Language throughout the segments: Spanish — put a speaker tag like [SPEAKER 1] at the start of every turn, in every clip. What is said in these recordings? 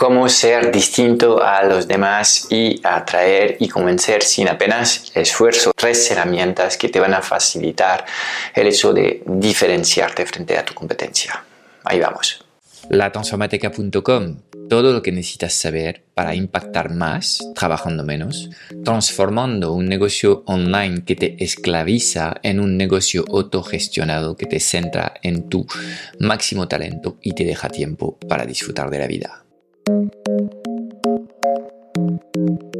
[SPEAKER 1] cómo ser distinto a los demás y atraer y convencer sin apenas esfuerzo. Tres herramientas que te van a facilitar el hecho de diferenciarte frente a tu competencia. Ahí vamos.
[SPEAKER 2] Latransformateca.com, todo lo que necesitas saber para impactar más trabajando menos, transformando un negocio online que te esclaviza en un negocio autogestionado que te centra en tu máximo talento y te deja tiempo para disfrutar de la vida. Thank you.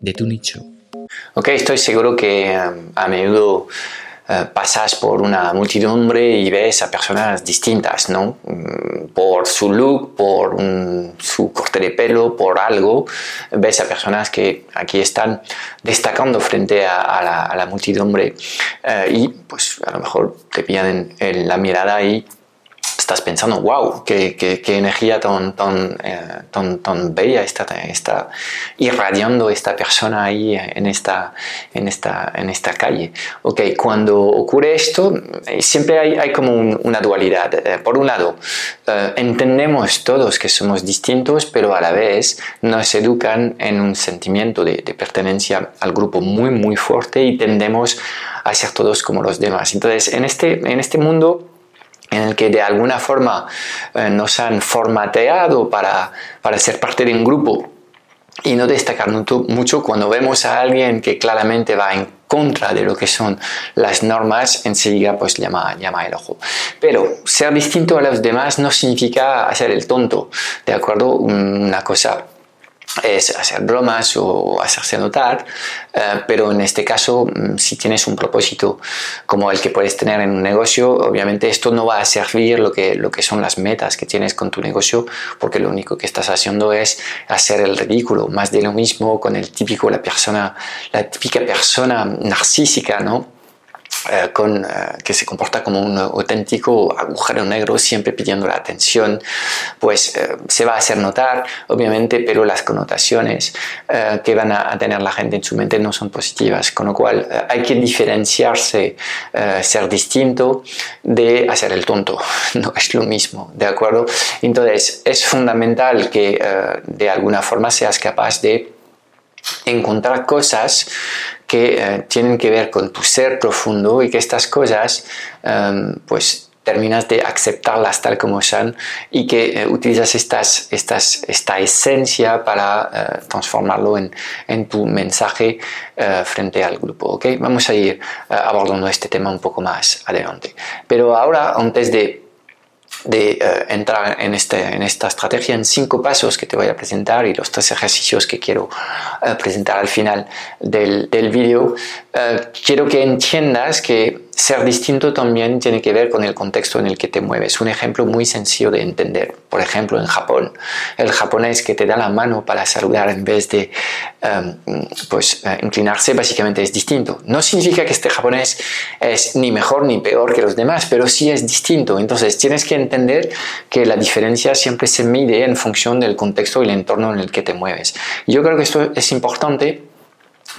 [SPEAKER 2] de tu nicho.
[SPEAKER 1] Ok, estoy seguro que eh, a menudo eh, pasas por una multidumbre y ves a personas distintas, ¿no? Mm, por su look, por su corte de pelo, por algo, ves a personas que aquí están destacando frente a, la, multidumbre eh, y pues a lo mejor te pillan en la mirada y estás pensando, wow, qué, energía tan, tan, eh, tan, tan, bella está, está irradiando esta persona ahí en esta, en esta, en esta calle. Ok, cuando ocurre esto, eh, siempre hay, hay como una dualidad. Eh, por un lado, entendemos todos que somos distintos, pero a la vez nos educan en un sentimiento de, de pertenencia al grupo muy, muy fuerte y tendemos a ser todos como los demás. Entonces, en este, en este mundo, en el que de alguna forma eh, nos han formateado para, para ser parte de un grupo y no destacar mucho cuando vemos a alguien que claramente va en contra de lo que son las normas, enseguida pues llama, llama el ojo. Pero ser distinto a los demás no significa hacer el tonto, ¿de acuerdo? Una cosa es hacer bromas o hacerse notar, eh, pero en este caso, mm, si tienes un propósito como el que puedes tener en un negocio, obviamente esto no va a servir lo que, lo que son las metas que tienes con tu negocio, porque lo único que estás haciendo es hacer el ridículo, más de lo mismo con el típico, la persona, la típica persona narcísica, ¿no? Eh, con, eh, que se comporta como un auténtico agujero negro, siempre pidiendo la atención, pues eh, se va a hacer notar, obviamente, pero las connotaciones que van a, tener la gente en su mente no son positivas, con lo cual hay que diferenciarse, ser distinto de hacer el tonto, no es lo mismo, ¿de acuerdo? Entonces, es fundamental que de alguna forma seas capaz de encontrar cosas que eh, tienen que ver con tu ser profundo y que estas cosas em, pues terminas de aceptarlas tal como son y que eh, utilizas estas, estas, esta esencia para eh, transformarlo en, en, tu mensaje frente al grupo. ¿okay? Vamos a ir abordando este tema un poco más adelante. Pero ahora, antes de de eh, entrar en, este, en esta estrategia en cinco pasos que te voy a presentar y los tres ejercicios que quiero eh, presentar al final del, del vídeo, eh, quiero que entiendas que ser distinto también tiene que ver con el contexto en el que te mueves. Un ejemplo muy sencillo de entender, por ejemplo, en Japón, el japonés que te da la mano para saludar en vez de em, pues, eh, inclinarse, básicamente es distinto. No significa que este japonés es ni mejor ni peor que los demás, pero sí es distinto. Entonces tienes que entender que la diferencia siempre se mide en función del contexto y el entorno en el que te mueves. Yo creo que esto es importante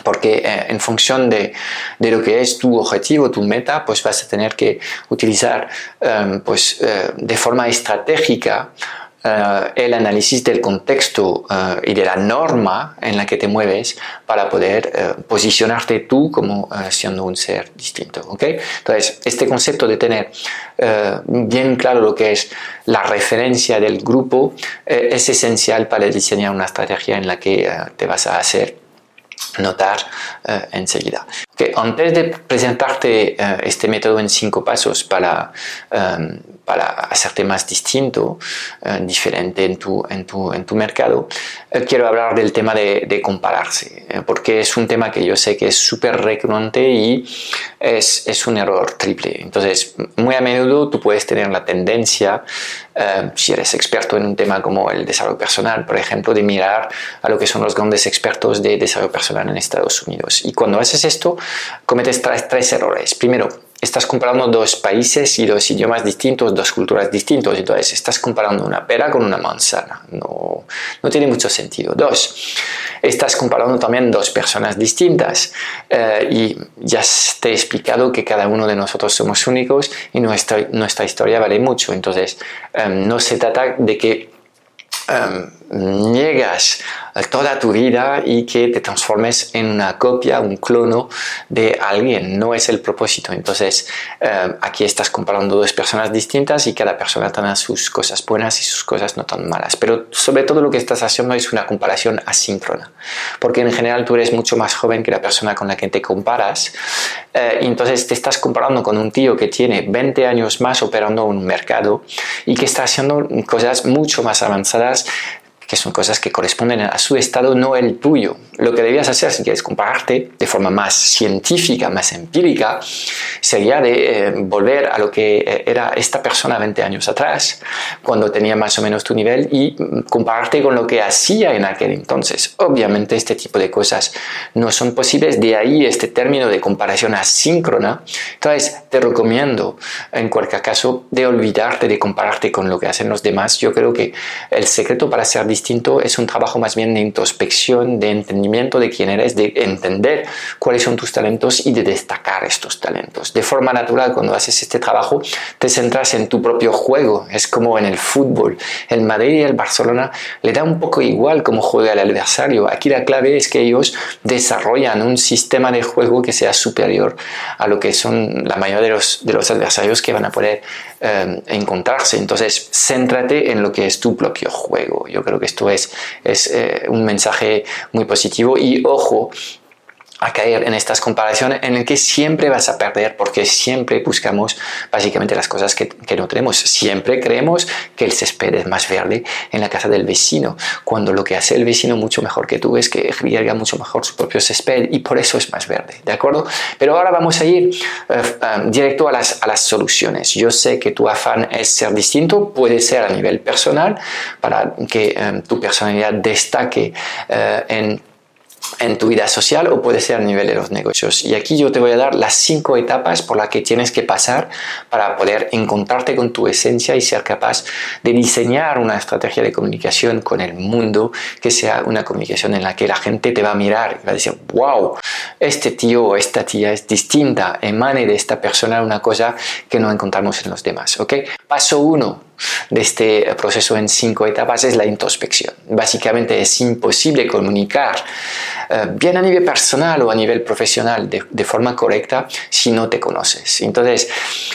[SPEAKER 1] porque eh, en función de, de, lo que es tu objetivo, tu meta, pues vas a tener que utilizar em, pues, eh, de forma estratégica eh, el análisis del contexto y de la norma en la que te mueves para poder posicionarte tú como siendo un ser distinto. ¿okay? Entonces, este concepto de tener bien claro lo que es la referencia del grupo es esencial para diseñar una estrategia en la que te vas a hacer notar eh, enseguida. Que antes de presentarte eh, este método en cinco pasos para, em, para hacerte más distinto, eh, diferente en tu, en tu, en tu mercado, quiero hablar del tema de, de compararse, porque es un tema que yo sé que es súper recurrente y es, es, un error triple. Entonces, muy a menudo tú puedes tener la tendencia eh, si eres experto en un tema como el desarrollo personal, por ejemplo, de mirar a lo que son los grandes expertos de desarrollo personal en Estados Unidos. Y cuando haces esto, cometes tres errores. Primero, estás comparando dos países y dos idiomas distintos, dos culturas distintos. Entonces, estás comparando una pera con una manzana. No, no tiene mucho sentido. Dos, estás comparando también dos personas distintas. Eh, y ya te he explicado que cada uno de nosotros somos únicos y nuestra, nuestra historia vale mucho. Entonces, em, no se trata de que um, niegas toda tu vida y que te transformes en una copia, un clono de alguien. No es el propósito. Entonces, eh, aquí estás comparando dos personas distintas y cada persona tiene sus cosas buenas y sus cosas no tan malas. Pero sobre todo lo que estás haciendo es una comparación asíncrona. Porque en general tú eres mucho más joven que la persona con la que te comparas. Eh, entonces te estás comparando con un tío que tiene 20 años más operando un mercado y que está haciendo cosas mucho más avanzadas que son cosas que corresponden a su estado, no el tuyo. Lo que debías hacer si quieres compararte de forma más científica, más empírica, sería de eh, volver a lo que eh, era esta persona 20 años atrás, cuando tenía más o menos tu nivel, y mm, compararte con lo que hacía en aquel entonces. Obviamente este tipo de cosas no son posibles, de ahí este término de comparación asíncrona. Entonces te recomiendo, en cualquier caso, de olvidarte de compararte con lo que hacen los demás. Yo creo que el secreto para ser distinto es un trabajo más bien de introspección, de entendimiento de quién eres, de entender cuáles son tus talentos y de destacar estos talentos. De forma natural, cuando haces este trabajo, te centras en tu propio juego. Es como en el fútbol. El Madrid y el Barcelona le da un poco igual cómo juega el adversario. Aquí la clave es que ellos desarrollan un sistema de juego que sea superior a lo que son la mayoría de los, de los adversarios que van a poder eh, encontrarse. Entonces, céntrate en lo que es tu propio juego. Yo creo que esto es, es eh, un mensaje muy positivo. Y ojo, a caer en estas comparaciones en el que siempre vas a perder porque siempre buscamos básicamente las cosas que, que, no tenemos. Siempre creemos que el césped es más verde en la casa del vecino, cuando lo que hace el vecino mucho mejor que tú es que riega mucho mejor su propio césped y por eso es más verde, ¿de acuerdo? Pero ahora vamos a ir eh, um, directo a las, a las soluciones. Yo sé que tu afán es ser distinto, puede ser a nivel personal, para que um, tu personalidad destaque uh, en en tu vida social o puede ser a nivel de los negocios. Y aquí yo te voy a dar las cinco etapas por las que tienes que pasar para poder encontrarte con tu esencia y ser capaz de diseñar una estrategia de comunicación con el mundo que sea una comunicación en la que la gente te va a mirar y va a decir, wow, este tío o esta tía es distinta, emane de esta persona una cosa que no encontramos en los demás. ¿ok? Paso uno, de este proceso en cinco etapas es la introspección. Básicamente es imposible comunicar eh, bien a nivel personal o a nivel profesional de, de, forma correcta si no te conoces. Entonces,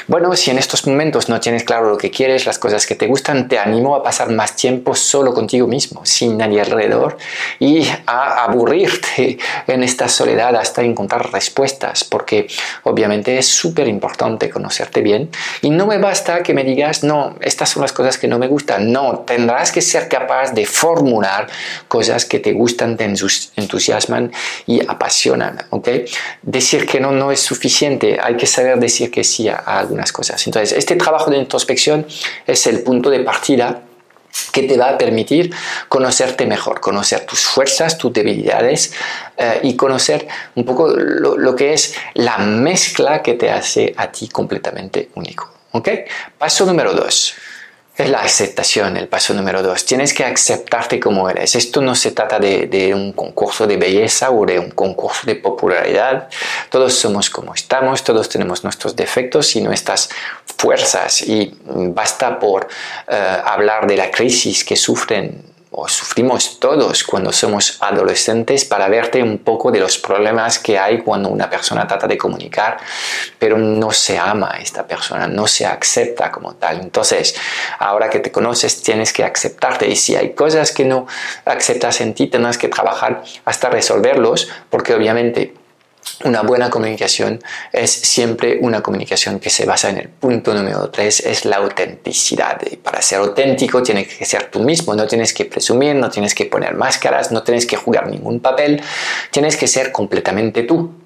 [SPEAKER 1] bueno, si en estos momentos no tienes claro lo que quieres, las cosas que te gustan, te animo a pasar más tiempo solo contigo mismo, sin nadie alrededor y a aburrirte en esta soledad hasta encontrar respuestas, porque obviamente es súper importante conocerte bien y no me basta que me digas, no, estas son las cosas que no me gustan. No, tendrás que ser capaz de formular cosas que te gustan, te entusiasman y apasionan. ¿ok? Decir que no no es suficiente, hay que saber decir que sí a, a algunas cosas. Entonces, este trabajo de introspección es el punto de partida que te va a permitir conocerte mejor, conocer tus fuerzas, tus debilidades eh, y conocer un poco lo, lo, que es la mezcla que te hace a ti completamente único. ¿ok? Paso número dos. Es la aceptación, el paso número dos. Tienes que aceptarte como eres. Esto no se trata de, un concurso de belleza o de un concurso de popularidad. Todos somos como estamos, todos tenemos nuestros defectos y nuestras fuerzas. Y basta por uh, hablar de la crisis que sufren o sufrimos todos cuando somos adolescentes para verte un poco de los problemas que hay cuando una persona trata de comunicar, pero no se ama a esta persona, no se acepta como tal. Entonces, ahora que te conoces, tienes que aceptarte y si hay cosas que no aceptas en ti, tendrás que trabajar hasta resolverlos, porque obviamente una buena comunicación es siempre una comunicación que se basa en el punto número 3, es la autenticidad. Y para ser auténtico tienes que ser tú mismo, no tienes que presumir, no tienes que poner máscaras, no tienes que jugar ningún papel, tienes que ser completamente tú.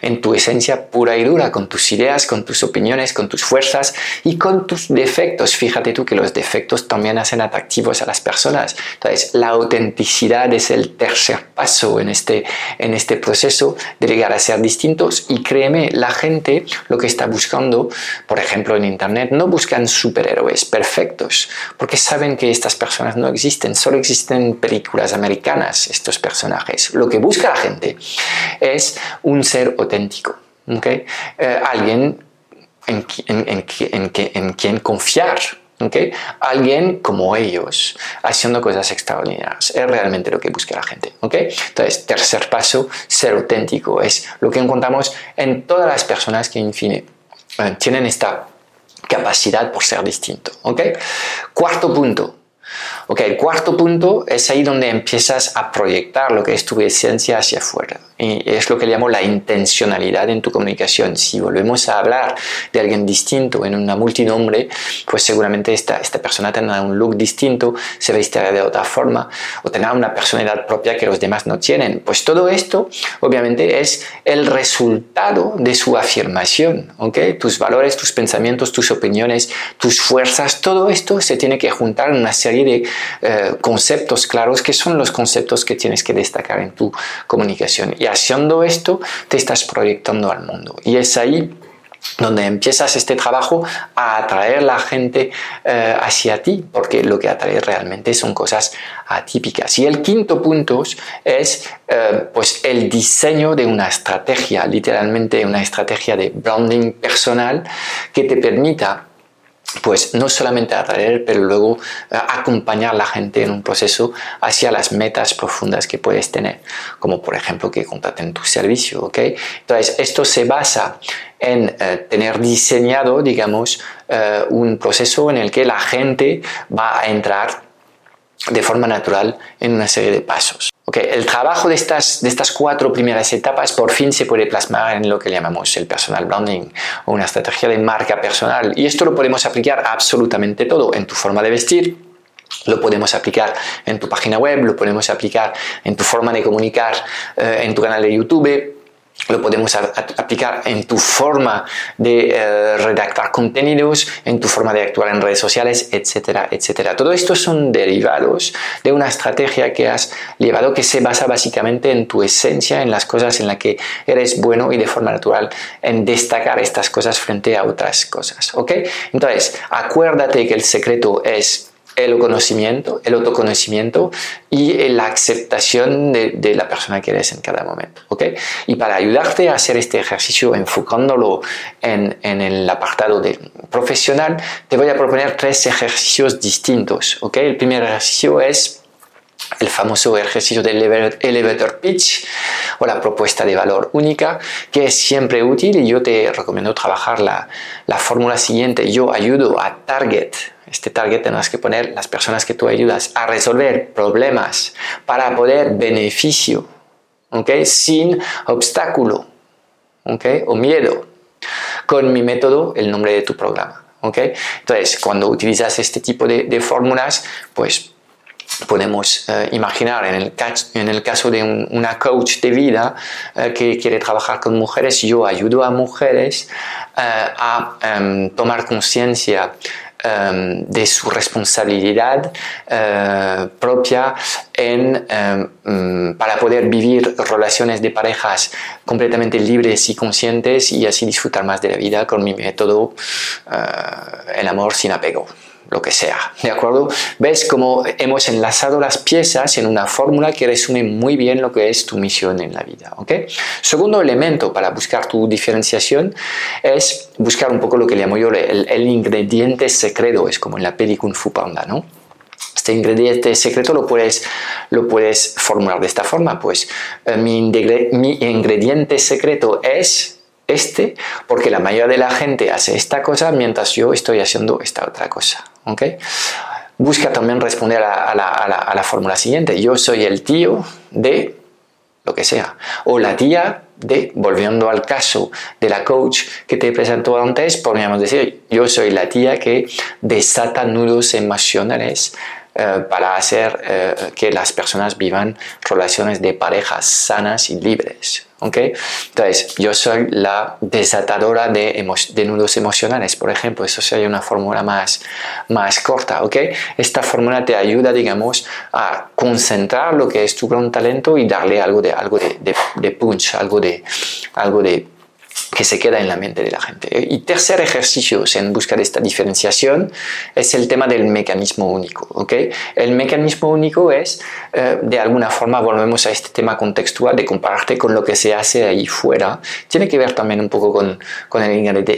[SPEAKER 1] En tu esencia pura y dura, con tus ideas, con tus opiniones, con tus fuerzas y con tus defectos. Fíjate tú que los defectos también hacen atractivos a las personas. Entonces, la autenticidad es el tercer paso en este, en este proceso de llegar a ser distintos y créeme, la gente lo que está buscando, por ejemplo en Internet, no buscan superhéroes perfectos, porque saben que estas personas no existen, solo existen en películas americanas estos personajes. Lo que busca la gente es un ser auténtico, ¿okay? Eh, alguien en, en, en, quien confiar. ¿Okay? Alguien como ellos, haciendo cosas extraordinarias. Es realmente lo que busca la gente. ¿okay? Entonces, tercer paso, ser auténtico. Es lo que encontramos en todas las personas que, en fin, eh, tienen esta capacidad por ser distinto. ¿okay? Cuarto punto, Ok, el cuarto punto es ahí donde empiezas a proyectar lo que es tu esencia hacia afuera. Y es lo que llamo la intencionalidad en tu comunicación. Si volvemos a hablar de alguien distinto en una multinombre, pues seguramente esta, esta persona tendrá un look distinto, se vestirá de otra forma o tendrá una personalidad propia que los demás no tienen. Pues todo esto obviamente es el resultado de su afirmación. ¿ok? Tus valores, tus pensamientos, tus opiniones, tus fuerzas, todo esto se tiene que juntar en una serie de eh, conceptos claros que son los conceptos que tienes que destacar en tu comunicación. Haciendo esto, te estás proyectando al mundo. Y es ahí donde empiezas este trabajo a atraer la gente eh, hacia ti, porque lo que atrae realmente son cosas atípicas. Y el quinto punto es eh, pues el diseño de una estrategia, literalmente una estrategia de branding personal que te permita pues no solamente atraer, pero luego eh, acompañar a la gente en un proceso hacia las metas profundas que puedes tener, como por ejemplo que contraten tu servicio, ¿ok? Entonces, esto se basa en eh, tener diseñado, digamos, eh, un proceso en el que la gente va a entrar de forma natural en una serie de pasos. Okay, el trabajo de estas, de estas cuatro primeras etapas por fin se puede plasmar en lo que llamamos el personal branding o una estrategia de marca personal. Y esto lo podemos aplicar absolutamente todo en tu forma de vestir, lo podemos aplicar en tu página web, lo podemos aplicar en tu forma de comunicar eh, en tu canal de YouTube, lo podemos aplicar en tu forma de eh, redactar contenidos, en tu forma de actuar en redes sociales, etcétera, etcétera. Todo esto son derivados de una estrategia que has llevado que se basa básicamente en tu esencia, en las cosas en las que eres bueno y de forma natural en destacar estas cosas frente a otras cosas. ¿Ok? Entonces, acuérdate que el secreto es el conocimiento, el autoconocimiento y la aceptación de, la persona que eres en cada momento. ¿okay? Y para ayudarte a hacer este ejercicio enfocándolo en, el apartado de profesional, te voy a proponer tres ejercicios distintos. ¿okay? El primer ejercicio es el famoso ejercicio del elevator pitch o la propuesta de valor única, que es siempre útil y yo te recomiendo trabajar la, la fórmula siguiente. Yo ayudo a target este target tendrás que poner las personas que tú ayudas a resolver problemas para poder beneficio, ¿ok? Sin obstáculo, ¿ok? O miedo. Con mi método, el nombre de tu programa, ¿ok? Entonces, cuando utilizas este tipo de, fórmulas, pues podemos eh, imaginar en el, caso de una coach de vida eh, que quiere trabajar con mujeres, yo ayudo a mujeres eh, a em, tomar conciencia Em, de su responsabilidad propia em, mm, para poder vivir relaciones de parejas completamente libres y conscientes y así disfrutar más de la vida con mi método, el amor sin apego lo que sea, ¿de acuerdo? ¿Ves cómo hemos enlazado las piezas en una fórmula que resume muy bien lo que es tu misión en la vida, ¿ok? Segundo elemento para buscar tu diferenciación es buscar un poco lo que llamo yo el, ingrediente secreto, es como en la peli Kung Fu Panda, ¿no? Este ingrediente secreto lo puedes, lo puedes formular de esta forma, pues eh, mi ingrediente secreto es este porque la mayoría de la gente hace esta cosa mientras yo estoy haciendo esta otra cosa. Busca también responder a, la, fórmula siguiente. Yo soy el tío de lo que sea. O la tía de, volviendo al caso de la coach que te presentó antes, podríamos decir, yo soy la tía que desata nudos emocionales eh, para hacer eh, que las personas vivan relaciones de parejas sanas y libres. ¿okay? Entonces, yo soy la desatadora de, nudos emocionales, por ejemplo. Eso sería una fórmula más, más corta. ¿okay? Esta fórmula te ayuda, digamos, a concentrar lo que es tu gran talento y darle algo de, algo de, de punch, algo de, algo de que se queda en la mente de la gente. Y tercer ejercicio en busca de esta diferenciación es el tema del mecanismo único. ¿okay? El mecanismo único es, eh, de alguna forma, volvemos a este tema contextual de compararte con lo que se hace ahí fuera. Tiene que ver también un poco con, con el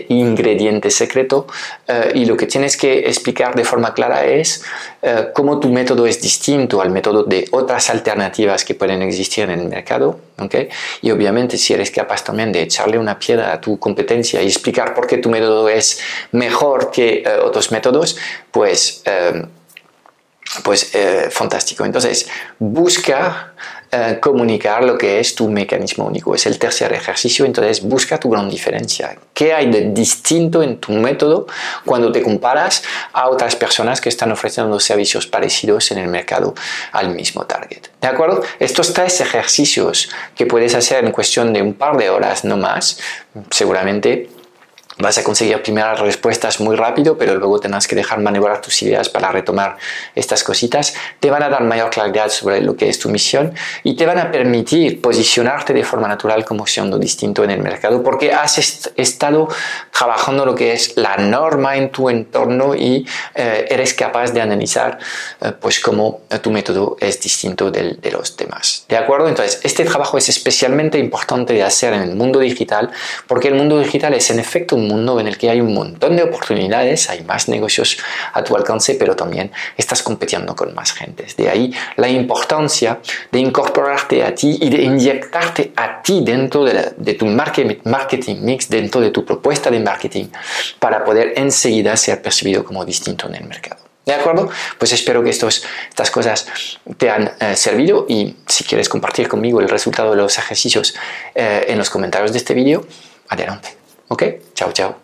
[SPEAKER 1] ingrediente secreto eh, y lo que tienes que explicar de forma clara es eh, cómo tu método es distinto al método de otras alternativas que pueden existir en el mercado. ¿okay? Y obviamente si eres capaz también de echarle una piedra a tu competencia y explicar por qué tu método es mejor que eh, otros métodos, pues, eh, pues eh, fantástico. Entonces, busca comunicar lo que es tu mecanismo único. Es el tercer ejercicio, entonces busca tu gran diferencia. ¿Qué hay de distinto en tu método cuando te comparas a otras personas que están ofreciendo servicios parecidos en el mercado al mismo target? ¿De acuerdo? Estos tres ejercicios que puedes hacer en cuestión de un par de horas, no más, seguramente vas a conseguir primeras respuestas muy rápido, pero luego tendrás que dejar maniobrar tus ideas para retomar estas cositas. Te van a dar mayor claridad sobre lo que es tu misión y te van a permitir posicionarte de forma natural como siendo distinto en el mercado porque has estado trabajando lo que es la norma en tu entorno y eh, eres capaz de analizar eh, pues cómo tu método es distinto del, de los demás. ¿De acuerdo? Entonces, este trabajo es especialmente importante de hacer en el mundo digital porque el mundo digital es en efecto un mundo en el que hay un montón de oportunidades, hay más negocios a tu alcance, pero también estás compitiendo con más gente. De ahí la importancia de incorporarte a ti y de inyectarte a ti dentro de, tu marketing mix, dentro de tu propuesta de marketing, para poder enseguida ser percibido como distinto en el mercado. ¿De acuerdo? Pues espero que estos, estas cosas te han eh, servido y si quieres compartir conmigo el resultado de los ejercicios eh, en los comentarios de este vídeo, adelante. Ok, chao, chao.